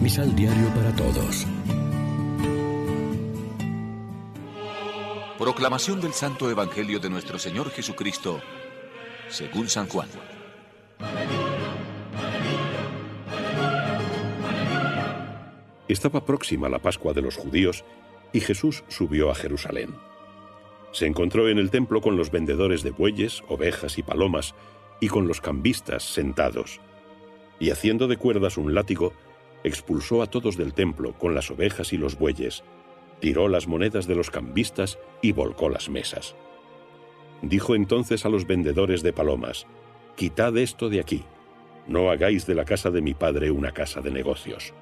Misal Diario para Todos. Proclamación del Santo Evangelio de nuestro Señor Jesucristo, según San Juan. Estaba próxima la Pascua de los judíos y Jesús subió a Jerusalén. Se encontró en el templo con los vendedores de bueyes, ovejas y palomas, y con los cambistas sentados. Y haciendo de cuerdas un látigo, expulsó a todos del templo con las ovejas y los bueyes, tiró las monedas de los cambistas y volcó las mesas. Dijo entonces a los vendedores de palomas, Quitad esto de aquí, no hagáis de la casa de mi padre una casa de negocios.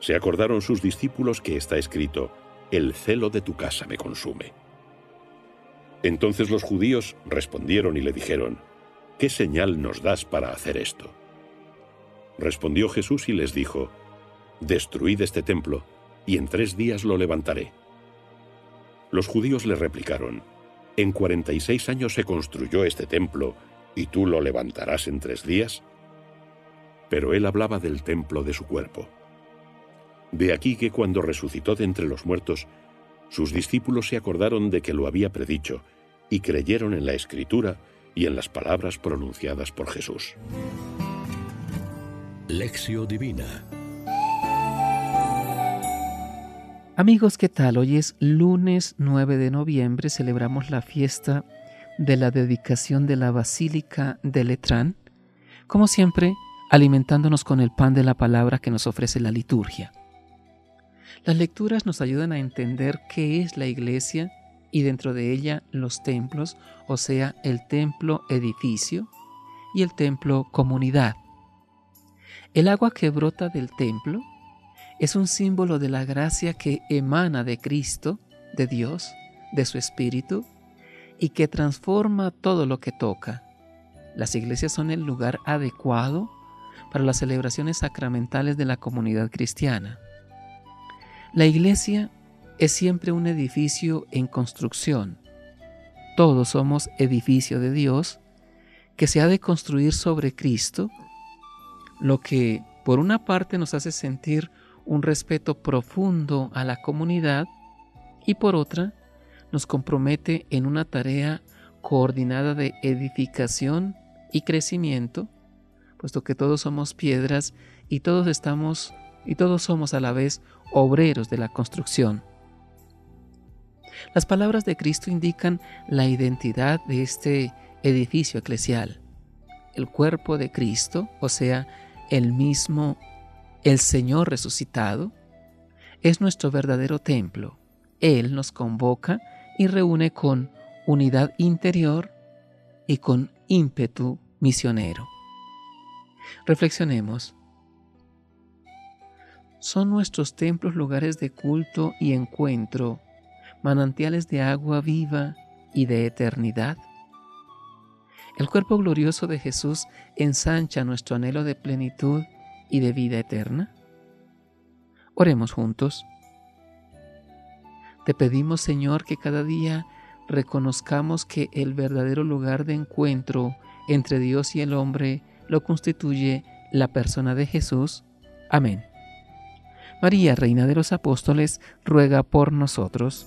Se acordaron sus discípulos que está escrito, El celo de tu casa me consume. Entonces los judíos respondieron y le dijeron, ¿Qué señal nos das para hacer esto? Respondió Jesús y les dijo, Destruid este templo, y en tres días lo levantaré. Los judíos le replicaron, ¿En cuarenta y seis años se construyó este templo, y tú lo levantarás en tres días? Pero él hablaba del templo de su cuerpo. De aquí que cuando resucitó de entre los muertos, sus discípulos se acordaron de que lo había predicho, y creyeron en la Escritura y en las palabras pronunciadas por Jesús. Lección Divina Amigos, ¿qué tal? Hoy es lunes 9 de noviembre, celebramos la fiesta de la dedicación de la Basílica de Letrán, como siempre, alimentándonos con el pan de la palabra que nos ofrece la liturgia. Las lecturas nos ayudan a entender qué es la iglesia y dentro de ella los templos, o sea, el templo edificio y el templo comunidad. El agua que brota del templo es un símbolo de la gracia que emana de Cristo, de Dios, de su Espíritu, y que transforma todo lo que toca. Las iglesias son el lugar adecuado para las celebraciones sacramentales de la comunidad cristiana. La iglesia es siempre un edificio en construcción. Todos somos edificio de Dios que se ha de construir sobre Cristo, lo que por una parte nos hace sentir un respeto profundo a la comunidad y por otra nos compromete en una tarea coordinada de edificación y crecimiento, puesto que todos somos piedras y todos estamos y todos somos a la vez obreros de la construcción. Las palabras de Cristo indican la identidad de este edificio eclesial. El cuerpo de Cristo, o sea, el mismo el Señor resucitado es nuestro verdadero templo. Él nos convoca y reúne con unidad interior y con ímpetu misionero. Reflexionemos. ¿Son nuestros templos lugares de culto y encuentro, manantiales de agua viva y de eternidad? El cuerpo glorioso de Jesús ensancha nuestro anhelo de plenitud y de vida eterna? Oremos juntos. Te pedimos, Señor, que cada día reconozcamos que el verdadero lugar de encuentro entre Dios y el hombre lo constituye la persona de Jesús. Amén. María, Reina de los Apóstoles, ruega por nosotros.